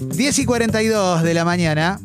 10 y 42 de la mañana.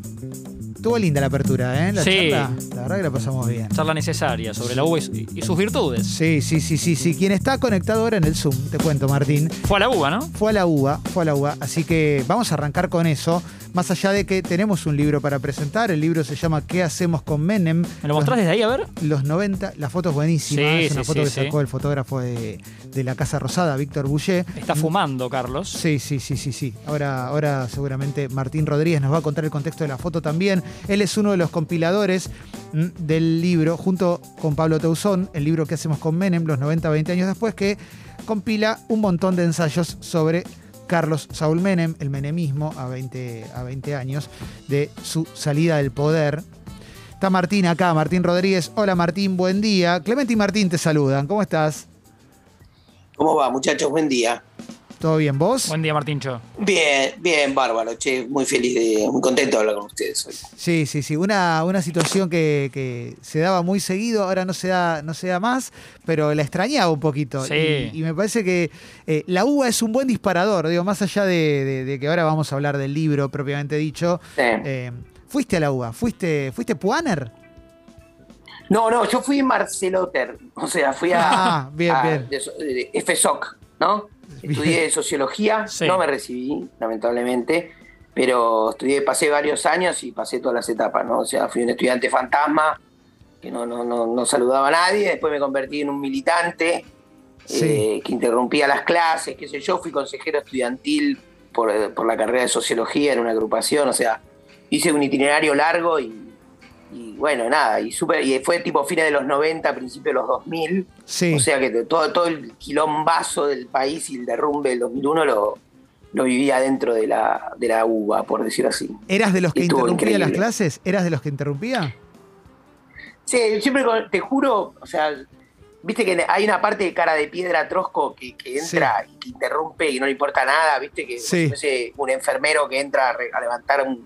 Estuvo linda la apertura, ¿eh? La Sí. charla. La verdad que la pasamos bien. Charla necesaria sobre la uva y su- y sus virtudes. Sí, sí, sí, sí, sí. Quien está conectado ahora en el Zoom, te cuento, Martín, Fue a la uva, ¿no? fue a la UBA, fue a la UBA. Así que vamos a arrancar con eso. Más allá de que tenemos un libro para presentar, el libro se llama ¿Qué hacemos con Menem? ¿Me lo mostrás desde ahí a ver? Los 90, la foto es buenísima. Sí, es una sí, foto que sacó el fotógrafo de, de la Casa Rosada, Víctor Boucher. Está fumando, Carlos. Sí, sí, sí, sí, sí. Ahora, ahora seguramente Martín Rodríguez nos va a contar el contexto de la foto también. Él es uno de los compiladores mm, del libro, junto con Pablo Teusón, el libro que hacemos con Menem, los 90, 20 años después, que compila un montón de ensayos sobre Carlos Saúl Menem, el menemismo a 20, a 20 años de su salida del poder. Está Martín acá, Martín Rodríguez. Hola Martín, buen día. Clemente y Martín te saludan. ¿Cómo estás? ¿Cómo va, muchachos? Buen día. ¿Todo bien vos? Buen día, Martincho. Bien, bien, bárbaro. Che, muy feliz de, muy contento de hablar con ustedes hoy. Sí, sí, sí. Una, una situación que, que se daba muy seguido, ahora no se da, no se da más, pero la extrañaba un poquito. Sí. Y, y me parece que eh, la uva es un buen disparador, digo, más allá de, de- de que ahora vamos a hablar del libro propiamente dicho. Sí. eh, fuiste a la uva, fuiste, fuiste Puaner. No, no, yo fui Marceloter. O sea, fui a, Ah, bien, a- bien. de FSOC, ¿no? Estudié sociología, Sí. no me recibí, lamentablemente, pero estudié, pasé varios años y pasé todas las etapas, ¿no? O sea, fui un estudiante fantasma que no, no, no, no saludaba a nadie, después me convertí en un militante Sí. eh, que interrumpía las clases, qué sé yo, fui consejero estudiantil por, eh, por la carrera de sociología en una agrupación, o sea, hice un itinerario largo y, y bueno, nada, y, super, y fue tipo fines de los 90, principios de los 2000, Sí. o sea que todo, todo el quilombazo del país y el derrumbe del 2001 lo, lo vivía dentro de la, de la uva, por decir así. ¿Eras de los que Estuvo interrumpía las clases? ¿Eras de los que interrumpía? Sí, siempre con- te juro, o sea, viste que hay una parte de cara de piedra trosco que, que entra y que interrumpe y no le importa nada, viste que Sí. no sé, un enfermero que entra a, re- a levantar un,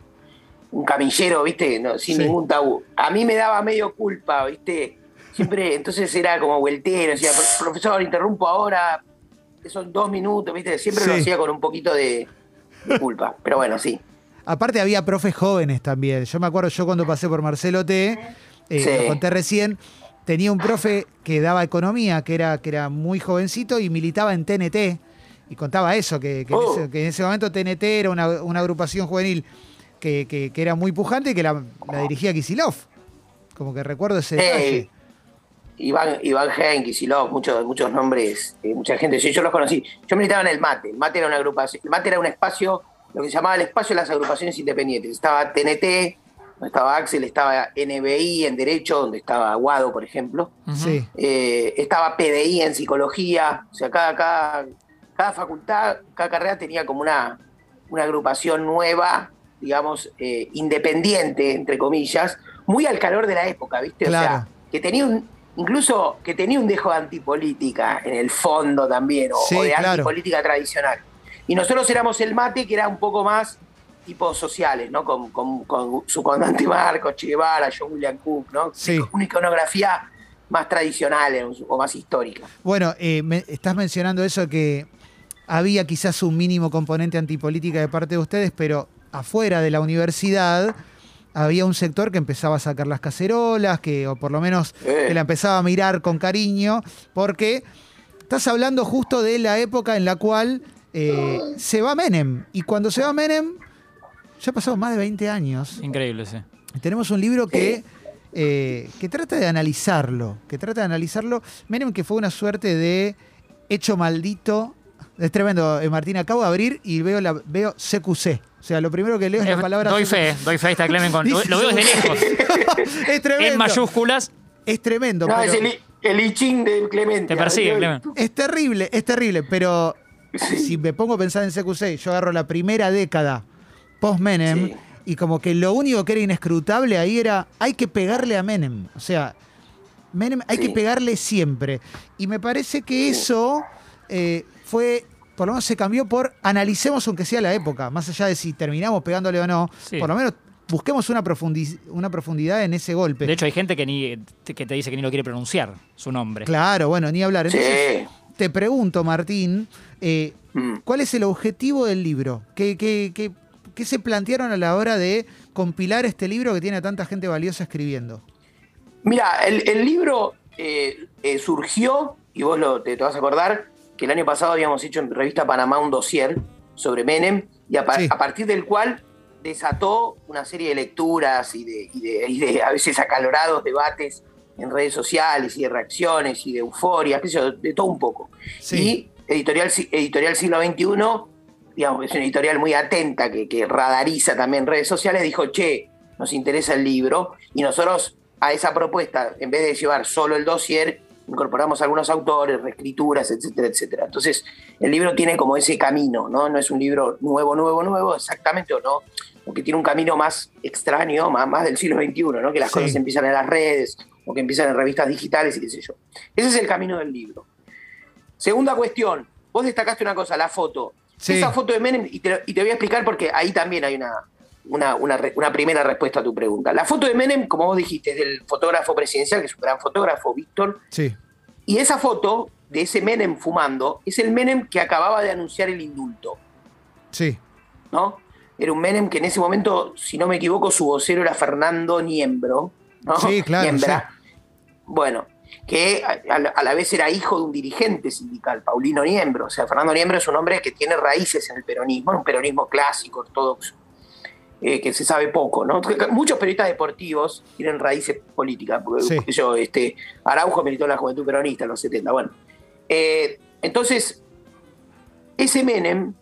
un camillero, viste, no, sin Sí. ningún tabú. A mí me daba medio culpa, viste, siempre, entonces era como vueltero, decía, "Pro- profesor, interrumpo ahora, que son dos minutos, viste, siempre lo hacía con un poquito de, de culpa, pero bueno, sí. Aparte había profes jóvenes también. Yo me acuerdo, yo cuando pasé por Marcelo T, eh, Sí. lo conté recién, tenía un profe que daba economía, que era, que era muy jovencito y militaba en TNT. Y contaba eso, que, que en, Oh. ese, que en ese momento TNT era una, una agrupación juvenil que, que- que era muy pujante y que la, la dirigía Kisilov. Como que recuerdo ese detalle. Eh, Iván, Iván Henk, Kisilov, muchos, muchos nombres, eh, mucha gente, sí, yo los conocí. Yo militaba en el MATE, el MATE era una agrupación, el MATE era un espacio, lo que se llamaba el espacio de las agrupaciones independientes. Estaba TNT, donde estaba Axel, estaba NBI en Derecho, donde estaba Aguado, por ejemplo. Sí. Eh, estaba PDI en Psicología, o sea, cada, cada, cada facultad, cada carrera tenía como una, una agrupación nueva, digamos, eh, independiente, entre comillas, muy al calor de la época, ¿viste? O sea, que tenía un, incluso que tenía un dejo de antipolítica en el fondo también, o, Sí, o de claro. antipolítica tradicional. Y nosotros éramos el mate, que era un poco más tipo sociales, ¿no? Con, con, con su comandante Marcos, Che Guevara, John William Cook, ¿no? Sí. Una iconografía más tradicional o más histórica. Bueno, eh, me- estás mencionando eso que había quizás un mínimo componente antipolítica de parte de ustedes, pero afuera de la universidad había un sector que empezaba a sacar las cacerolas, que, o por lo menos Eh. que la empezaba a mirar con cariño, porque estás hablando justo de la época en la cual eh, se va Menem. Y cuando se va Menem, ya pasaron más de 20 años. Increíble, sí. Tenemos un libro que, eh, que trata de analizarlo, que trata de analizarlo. Menem que fue una suerte de hecho maldito. Es tremendo, eh, Martín, acabo de abrir y veo, la, veo CQC. O sea, lo primero que leo es la Eh, palabra doy fe, doy fe, está Clemen con. Lo, veo desde lejos. es tremendo. En mayúsculas. Es tremendo. No, pero- es el, el I Ching de Clemente. Te persigue, Ay, Clemen. Es terrible, es terrible, pero Sí. si me pongo a pensar en CQC, yo agarro la primera década post-Menem Sí. y como que lo único que era inescrutable ahí era hay que pegarle a Menem. O sea, Menem hay que pegarle siempre. Y me parece que eso eh, fue, por lo menos se cambió por analicemos aunque sea la época, más allá de si terminamos pegándole o no, Sí. por lo menos busquemos una, profundi- una profundidad en ese golpe. De hecho, hay gente que, ni, que te dice que ni lo quiere pronunciar, su nombre. claro, bueno, ni hablar. Entonces, Sí. te pregunto, Martín, eh, Mm. ¿cuál es el objetivo del libro? ¿Qué, qué- qué- qué se plantearon a la hora de compilar este libro que tiene a tanta gente valiosa escribiendo? Mira, el, el libro eh, eh, surgió, y vos lo, te, te, vas a acordar, que el año pasado habíamos hecho en Revista Panamá un dossier sobre Menem, y a, Sí. a partir del cual desató una serie de lecturas y de, y de- y de a veces acalorados debates en redes sociales y de reacciones y de euforia, de todo un poco. Sí. Y editorial, editorial Siglo XXI, digamos, es una editorial muy atenta que, que radariza también redes sociales, dijo, che, nos interesa el libro, y nosotros a esa propuesta, en vez de llevar solo el dossier, incorporamos algunos autores, reescrituras, etcétera, etcétera. Entonces, el libro tiene como ese camino, ¿no? No es un libro nuevo, nuevo, nuevo, exactamente o no, porque tiene un camino más extraño, más, más del siglo XXI, ¿no? Que las Sí. cosas empiezan en las redes o que empiezan en revistas digitales y qué sé yo. Ese es el camino del libro. Segunda cuestión, vos destacaste una cosa, la foto. Sí. Esa foto de Menem, y te, y te voy a explicar porque ahí también hay una, una, una primera respuesta a tu pregunta. La foto de Menem, como vos dijiste, es del fotógrafo presidencial, que es un gran fotógrafo, Víctor, Sí, y esa foto de ese Menem fumando es el Menem que acababa de anunciar el indulto, sí, ¿no? Era un Menem que en ese momento, si no me equivoco, su vocero era Fernando Niembro, ¿no? Sí, claro, Niembra. Bueno, que a, la- a la vez era hijo de un dirigente sindical, Paulino Niembro. O sea, Fernando Niembro es un hombre que tiene raíces en el peronismo, un peronismo clásico, ortodoxo, eh, que se sabe poco, ¿no? Muchos periodistas deportivos tienen raíces políticas. Porque, Sí. yo, este, Araujo militó en la juventud peronista en los 70. Bueno, Eh, entonces, ese Menem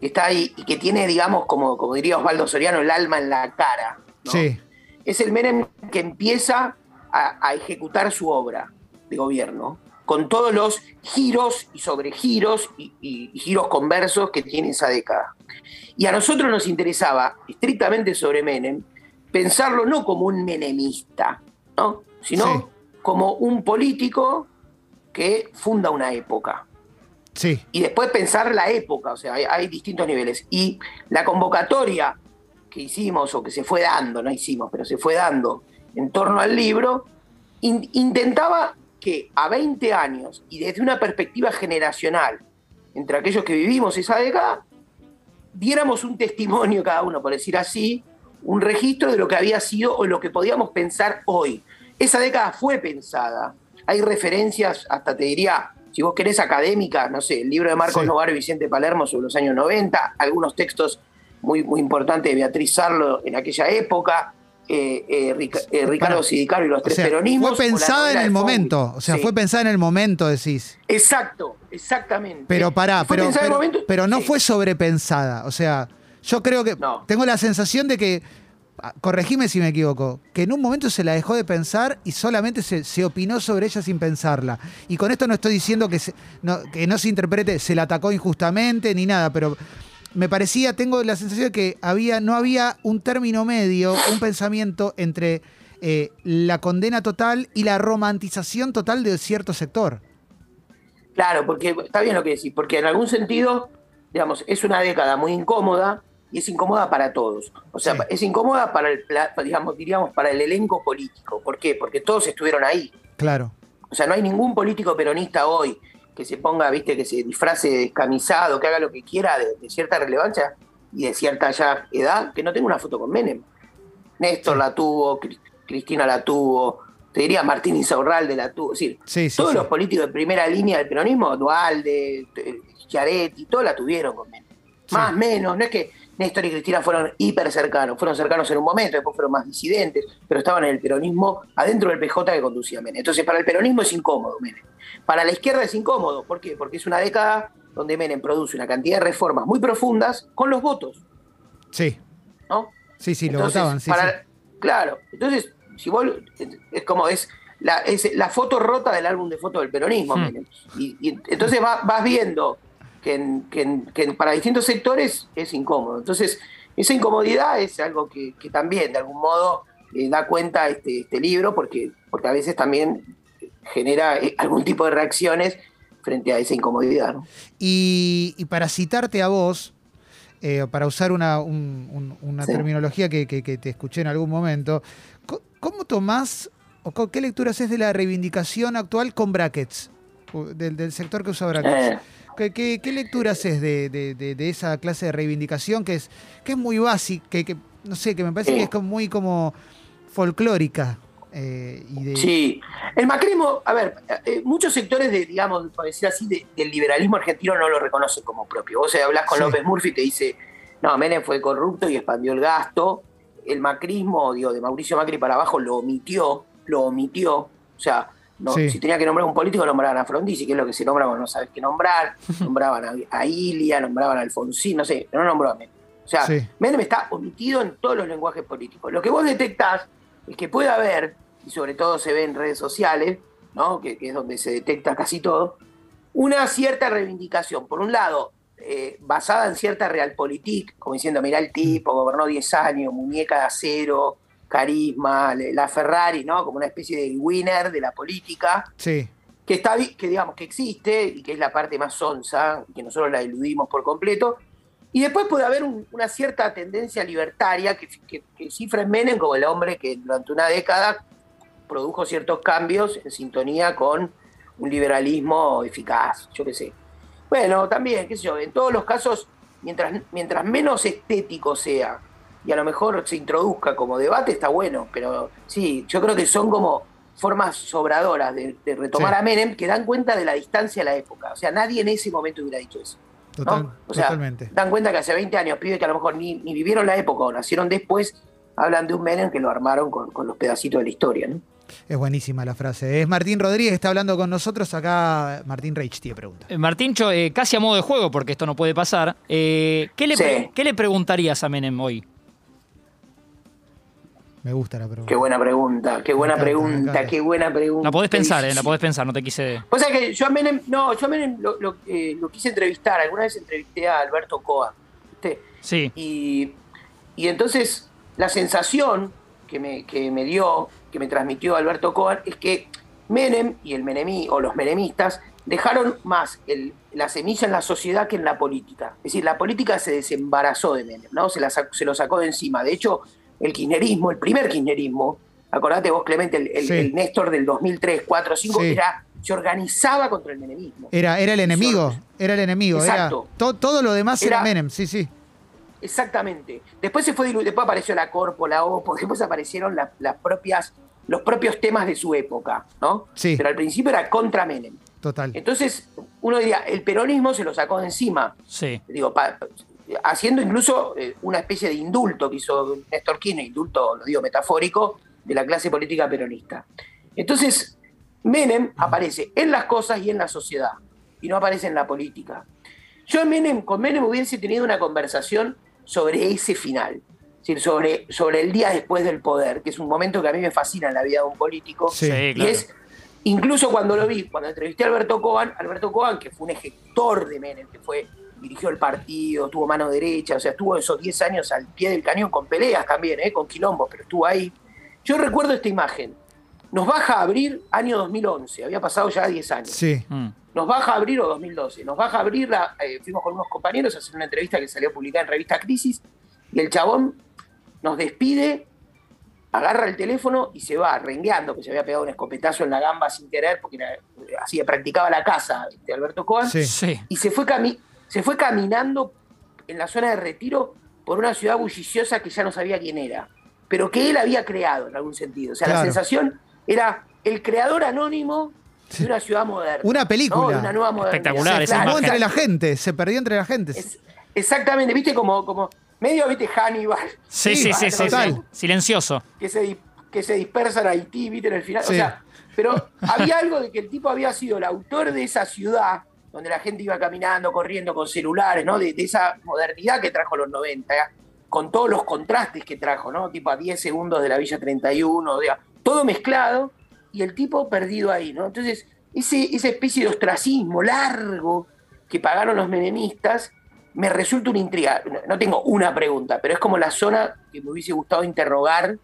que está ahí y que tiene, digamos, como, como diría Osvaldo Soriano, el alma en la cara. ¿no? sí, es el Menem que empieza a, a ejecutar su obra de gobierno, con todos los giros y sobregiros y, y- y giros conversos que tiene esa década. Y a nosotros nos interesaba, estrictamente sobre Menem, pensarlo no como un menemista, ¿no? sino Sí. como un político que funda una época sí, y después pensar la época, o sea, hay, hay distintos niveles. Y la convocatoria que hicimos o que se fue dando, no hicimos, pero se fue dando en torno al libro, in- intentaba que a 20 años y desde una perspectiva generacional, entre aquellos que vivimos esa década, diéramos un testimonio cada uno, por decir así, un registro de lo que había sido o lo que podíamos pensar hoy. Esa década fue pensada. Hay referencias, hasta te diría, si vos querés académica, no sé, el libro de Marcos Sí. Novaro y Vicente Palermo sobre los años 90, algunos textos muy, muy importantes de Beatriz Sarlo en aquella época, eh, eh, Rica- eh, Ricardo. Sidicario y los O tres sea, peronismos. fue o pensada en el momento, o sea, Sí. fue pensada en el momento, decís. Exacto, exactamente. Pero pará, pero, el pero, momento- pero no Sí. fue sobrepensada. O sea, yo creo que. No. Tengo la sensación de que. ah, Corregime si me equivoco, que en un momento se la dejó de pensar y solamente se, se opinó sobre ella sin pensarla. Y con esto no estoy diciendo que, se- no, que no se interprete, se la atacó injustamente ni nada, pero me parecía, tengo la sensación de que había, no había un término medio, un pensamiento entre eh, la condena total y la romantización total de cierto sector. Claro, porque está bien lo que decís, porque en algún sentido, digamos, es una década muy incómoda y es incómoda para todos. O sea, Sí. es incómoda para el, digamos, diríamos, para el elenco político. ¿Por qué? Porque todos estuvieron ahí. Claro. O sea, no hay ningún político peronista hoy que se ponga, viste, que se disfrace de descamisado, que haga lo que quiera de, de cierta relevancia y de cierta ya edad, que no tenga una foto con Menem. Néstor la tuvo, Cri- Cristina la tuvo, te diría Martín Insaurralde la tuvo. Es decir, Sí, sí, todos sí. los políticos de primera línea del peronismo, Dualde, Schiaretti, todos la tuvieron con Menem. Más, menos, no es que Néstor y Cristina fueron hiper cercanos, fueron cercanos en un momento, después fueron más disidentes, pero estaban en el peronismo adentro del PJ que conducía Menem. Entonces, para el peronismo es incómodo Menem. Para la izquierda es incómodo, ¿por qué? Porque es una década donde Menem produce una cantidad de reformas muy profundas con los votos, Sí, ¿no? sí, sí, lo Entonces, votaban. Sí, para- sí. Claro, entonces, si vos, es como es la, es la foto rota del álbum de fotos del peronismo, Hmm. Menem. Y, y entonces va- vas viendo que, en- que en- que en- para distintos sectores es incómodo. Entonces, esa incomodidad es algo que, que también, de algún modo, eh, da cuenta este, este libro, porque, porque a veces también genera eh, algún tipo de reacciones frente a esa incomodidad. ¿no? Y, y para citarte a vos, eh, para usar una, un- un- una Sí. terminología que, que- que te escuché en algún momento, ¿cómo tomás o qué lecturas es de la reivindicación actual con brackets? Del, del sector que usa brackets. Eh, ¿Qué, qué, qué lectura haces de, de- de- de esa clase de reivindicación que es, que es muy básica, que, que, no sé, que me parece que es como muy como folclórica? eh, y de, Sí, el macrismo, a ver, eh, muchos sectores de, digamos, por decir así, de- del liberalismo argentino no lo reconocen como propio. Vos eh, hablas con Sí. López Murphy y te dice, no, Menem fue corrupto y expandió el gasto. El macrismo, digo, de Mauricio Macri para abajo lo omitió, lo omitió. O sea, no, Sí. si tenía que nombrar un político, nombraban a Frondizi, que es lo que se nombra cuando no sabes qué nombrar. nombraban a, a Ilia, nombraban a Alfonsín, no sé, pero no nombró a Menem. O sea, Sí. Menem está omitido en todos los lenguajes políticos. Lo que vos detectás es que puede haber, y sobre todo se ve en redes sociales, ¿no? que, que es donde se detecta casi todo, una cierta reivindicación. Por un lado, eh, basada en cierta realpolitik, como diciendo, mirá el tipo, gobernó 10 años, muñeca de acero, carisma, la Ferrari, ¿no? Como una especie de winner de la política Sí, que está que digamos que existe y que es la parte más sonsa que nosotros la eludimos por completo y después puede haber un- una cierta tendencia libertaria que, que, que cifra en Menem como el hombre que durante una década produjo ciertos cambios en sintonía con un liberalismo eficaz, yo qué sé. Bueno, también, qué sé yo, en todos los casos, mientras, mientras menos estético sea y a lo mejor se introduzca como debate, está bueno, pero sí, yo creo que son como formas sobradoras de, de retomar Sí. a Menem que dan cuenta de la distancia a la época. O sea, nadie en ese momento hubiera dicho eso. ¿no? total, O sea, totalmente. dan cuenta que hace 20 años, pibes que a lo mejor ni, ni vivieron la época o nacieron después, hablan de un Menem que lo armaron con, con los pedacitos de la historia. ¿no? Es buenísima la frase. Es Martín Rodríguez, está hablando con nosotros. Acá Martín Reich tiene pregunta. Eh, Martincho, eh, casi a modo de juego, porque esto no puede pasar. eh, ¿qué, le Sí. ¿Qué le preguntarías a Menem hoy? Me gusta la pregunta. Qué buena pregunta, qué buena encanta, pregunta, qué buena pregunta. La podés pensar, eh, la podés pensar, no te quise. O sea que yo a Menem, no, yo a Menem lo, lo, eh, lo quise entrevistar, alguna vez entrevisté a Alberto Coa, ¿viste? Sí, Y, y entonces la sensación que me, que me dio, que me transmitió Alberto Cohen, es que Menem y el menemí, o los menemistas dejaron más el- la semilla en la sociedad que en la política. Es decir, la política se desembarazó de Menem, ¿no? Se, la se lo sacó de encima. De hecho, el kirchnerismo, el primer kirchnerismo, acordate vos, Clemente, el, el- Sí. el Néstor del 2003, 4, 5, Sí. era, se organizaba contra el menemismo. Era, era el enemigo, era el enemigo. Era, Exacto. to- todo lo demás era, Era- Menem, sí, sí. Exactamente. Después se fue después apareció la Corpo, la OPO, después aparecieron la- las propias, los propios temas de su época, ¿no? Sí. Pero al principio era contra Menem. Total. Entonces, uno diría, el peronismo se lo sacó de encima, sí. digo, pa- haciendo incluso eh, una especie de indulto que hizo Néstor Kirchner, indulto, lo digo metafórico, de la clase política peronista. Entonces, Menem aparece en las cosas y en la sociedad, y no aparece en la política. Yo en Menem, con Menem hubiese tenido una conversación sobre ese final, es decir, sobre, sobre el día después del poder, que es un momento que a mí me fascina en la vida de un político. Sí, y claro. es, incluso cuando lo vi, cuando entrevisté a Alberto Coban, Alberto Coban, que fue un ejecutor de Menem, que fue, dirigió el partido, tuvo mano derecha, o sea, estuvo esos 10 años al pie del cañón con peleas también, ¿eh? con quilombos, pero estuvo ahí. Yo recuerdo esta imagen. Nos baja a abrir año 2011, había pasado ya 10 años. Sí. Mm. Nos baja a abrir, o 2012, nos baja a abrir, la, eh, fuimos con unos compañeros a hacer una entrevista que salió publicada en revista Crisis, y el chabón nos despide, agarra el teléfono y se va, rengueando, que se había pegado un escopetazo en la gamba sin querer, porque era- así practicaba la casa de Alberto Cohen, Sí. Sí. y se fue, cami- se fue caminando en la zona de retiro por una ciudad bulliciosa que ya no sabía quién era, pero que él había creado en algún sentido. O sea, Claro. la sensación era el creador anónimo de una ciudad moderna. Una ¿no? película. De una nueva modernidad. Espectacular esa Se fumó entre la gente, se perdió entre la gente. Es- exactamente, viste como, como medio, viste, Hannibal. Sí, sí, sí, sí, total. sí. Silencioso. que se, que se dispersan a Haití, viste, en el final. Sí. O sea, pero había algo de que el tipo había sido el autor de esa ciudad, donde la gente iba caminando, corriendo con celulares, ¿no? De, esa modernidad que trajo los 90, ¿eh? con todos los contrastes que trajo, ¿no? Tipo a 10 segundos de la Villa 31, o sea, todo mezclado, y el tipo perdido ahí, ¿no? Entonces, ese, esa especie de ostracismo largo que pagaron los menemistas, me resulta una intriga. No- No tengo una pregunta, pero es como la zona que me hubiese gustado interrogar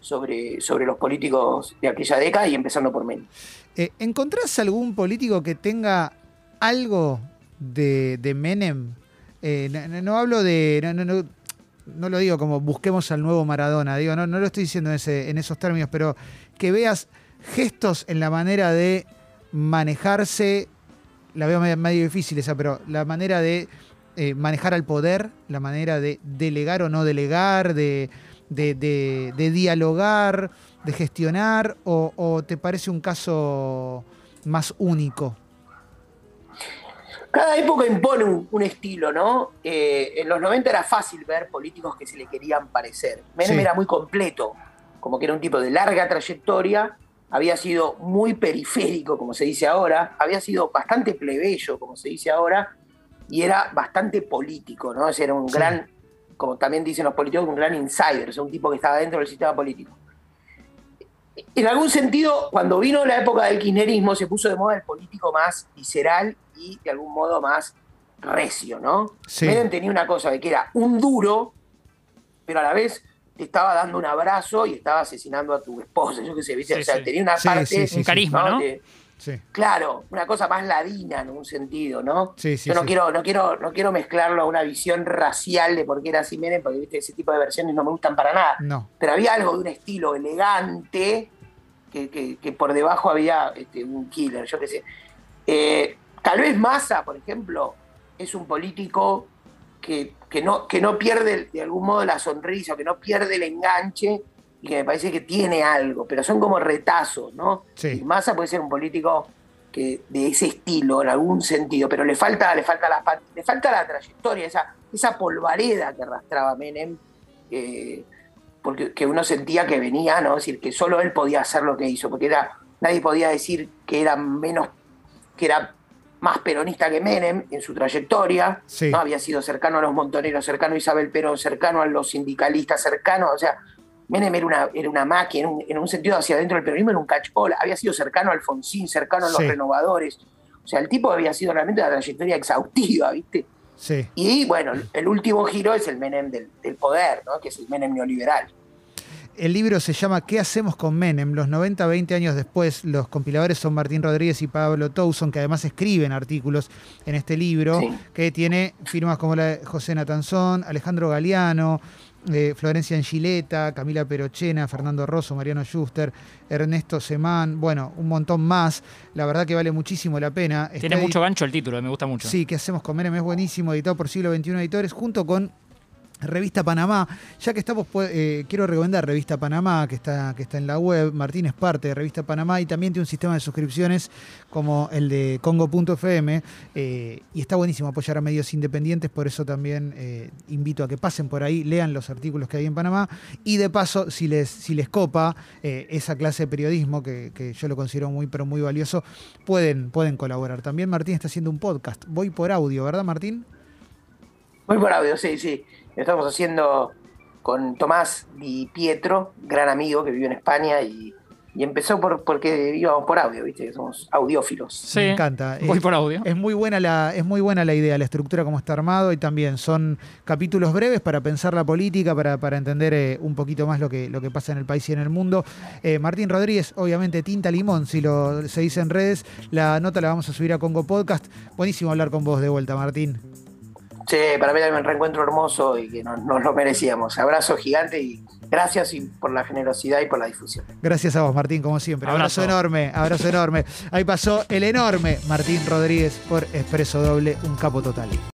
sobre, sobre los políticos de aquella década y empezando por Menem. Eh, ¿Encontrás algún político que tenga algo de, de Menem? Eh, no, hablo de. No, no, no, lo digo como busquemos al nuevo Maradona, digo, no, no lo estoy diciendo en, esos términos, pero que veas gestos en la manera de manejarse la veo medio, difícil esa, pero la manera de eh, manejar al poder, la manera de delegar o no delegar, de, de- de- dialogar, de gestionar, o te parece un caso más único? Cada época impone un, un estilo, ¿no? Eh, en los 90 era fácil ver políticos que se le querían parecer. Menem Sí. era muy completo, como que era un tipo de larga trayectoria, había sido muy periférico, como se dice ahora, había sido bastante plebeyo, como se dice ahora, y era bastante político, ¿no? Ese era un Sí. gran, como también dicen los políticos, un gran insider, o sea, un tipo que estaba dentro del sistema político. En algún sentido, cuando vino la época del kirchnerismo, se puso de moda el político más visceral y de algún modo más recio, ¿no? Sí. Menem tenía una cosa de que era un duro, pero a la vez te estaba dando un abrazo y estaba asesinando a tu esposa, yo qué sé, ¿viste? Sí, o sea, sí. tenía una parte... Un carisma, ¿no? De- Sí, claro, una cosa más ladina en un sentido, ¿no? sí, sí. Yo no quiero, no quiero, no quiero mezclarlo a una visión racial de por qué era así Menem, porque ¿viste? ese tipo de versiones no me gustan para nada. No, Pero había algo de un estilo elegante que, que- que por debajo había este, un killer, yo qué sé. Eh, tal vez Massa, por ejemplo, es un político que, que no, que no pierde de algún modo la sonrisa, que no pierde el enganche y que me parece que tiene algo, pero son como retazos, ¿no? Sí. Y Massa puede ser un político que de ese estilo en algún sentido, pero le falta, le falta la le falta la trayectoria, esa, esa polvareda que arrastraba Menem, eh, porque que uno sentía que venía, ¿no? Es decir, que solo él podía hacer lo que hizo, porque era, nadie podía decir que era menos, que era más peronista que Menem en su trayectoria, Sí. ¿no? Había sido cercano a los montoneros, cercano a Isabel Perón, cercano a los sindicalistas, cercano, o sea, Menem era una, era una máquina, en un, en un sentido hacia adentro del peronismo era un catchpole, había sido cercano a Alfonsín, cercano a los Sí. renovadores, o sea, el tipo había sido realmente una trayectoria exhaustiva, ¿viste? sí. Y bueno, el último giro es el Menem del, del poder, ¿no? Que es el Menem neoliberal. El libro se llama ¿Qué hacemos con Menem? Los 90, 20 años después, los compiladores son Martín Rodríguez y Pablo Towson, que además escriben artículos en este libro, Sí. que tiene firmas como la de José Natanzón, Alejandro Galeano, eh, Florencia Angileta, Camila Perochena, Fernando Rosso, Mariano Schuster, Ernesto Semán, bueno, un montón más. La verdad que vale muchísimo la pena. Tiene Está mucho gancho el título, me gusta mucho. Sí, ¿qué hacemos con Menem? Es buenísimo, editado por Siglo XXI Editores, junto con Revista Panamá. Ya que estamos, pues, eh, quiero recomendar Revista Panamá, que está, que está en la web. Martín es parte de Revista Panamá y también tiene un sistema de suscripciones como el de Congo.fm. eh, y está buenísimo apoyar a medios independientes, por eso también eh, invito a que pasen por ahí, lean los artículos que hay en Panamá. Y de paso, si les, si les copa esa clase de periodismo, que, que yo lo considero muy, pero muy valioso, pueden, pueden colaborar. También Martín está haciendo un podcast. Voy por audio, ¿verdad, Martín? Muy por audio, sí, sí. Lo estamos haciendo con Tomás Di Pietro, gran amigo que vive en España y, y empezó por, porque íbamos por audio, ¿viste? Somos audiófilos. Sí, Me encanta. Voy Eh, por audio. Es muy buena la, es muy buena la idea, la estructura como está armado y también son capítulos breves para pensar la política, para, para entender eh, un poquito más lo que, lo que pasa en el país y en el mundo. Eh, Martín Rodríguez, obviamente tinta limón, si lo se dice en redes, la nota la vamos a subir a Congo Podcast. Buenísimo hablar con vos de vuelta, Martín. Sí, para mí también un reencuentro hermoso y que nos, nos lo merecíamos. Abrazo gigante y gracias y por la generosidad y por la difusión. Gracias a vos, Martín, como siempre. Abrazo, Abrazo. enorme, abrazo enorme. Ahí pasó el enorme Martín Rodríguez por Expreso Doble, un capo total.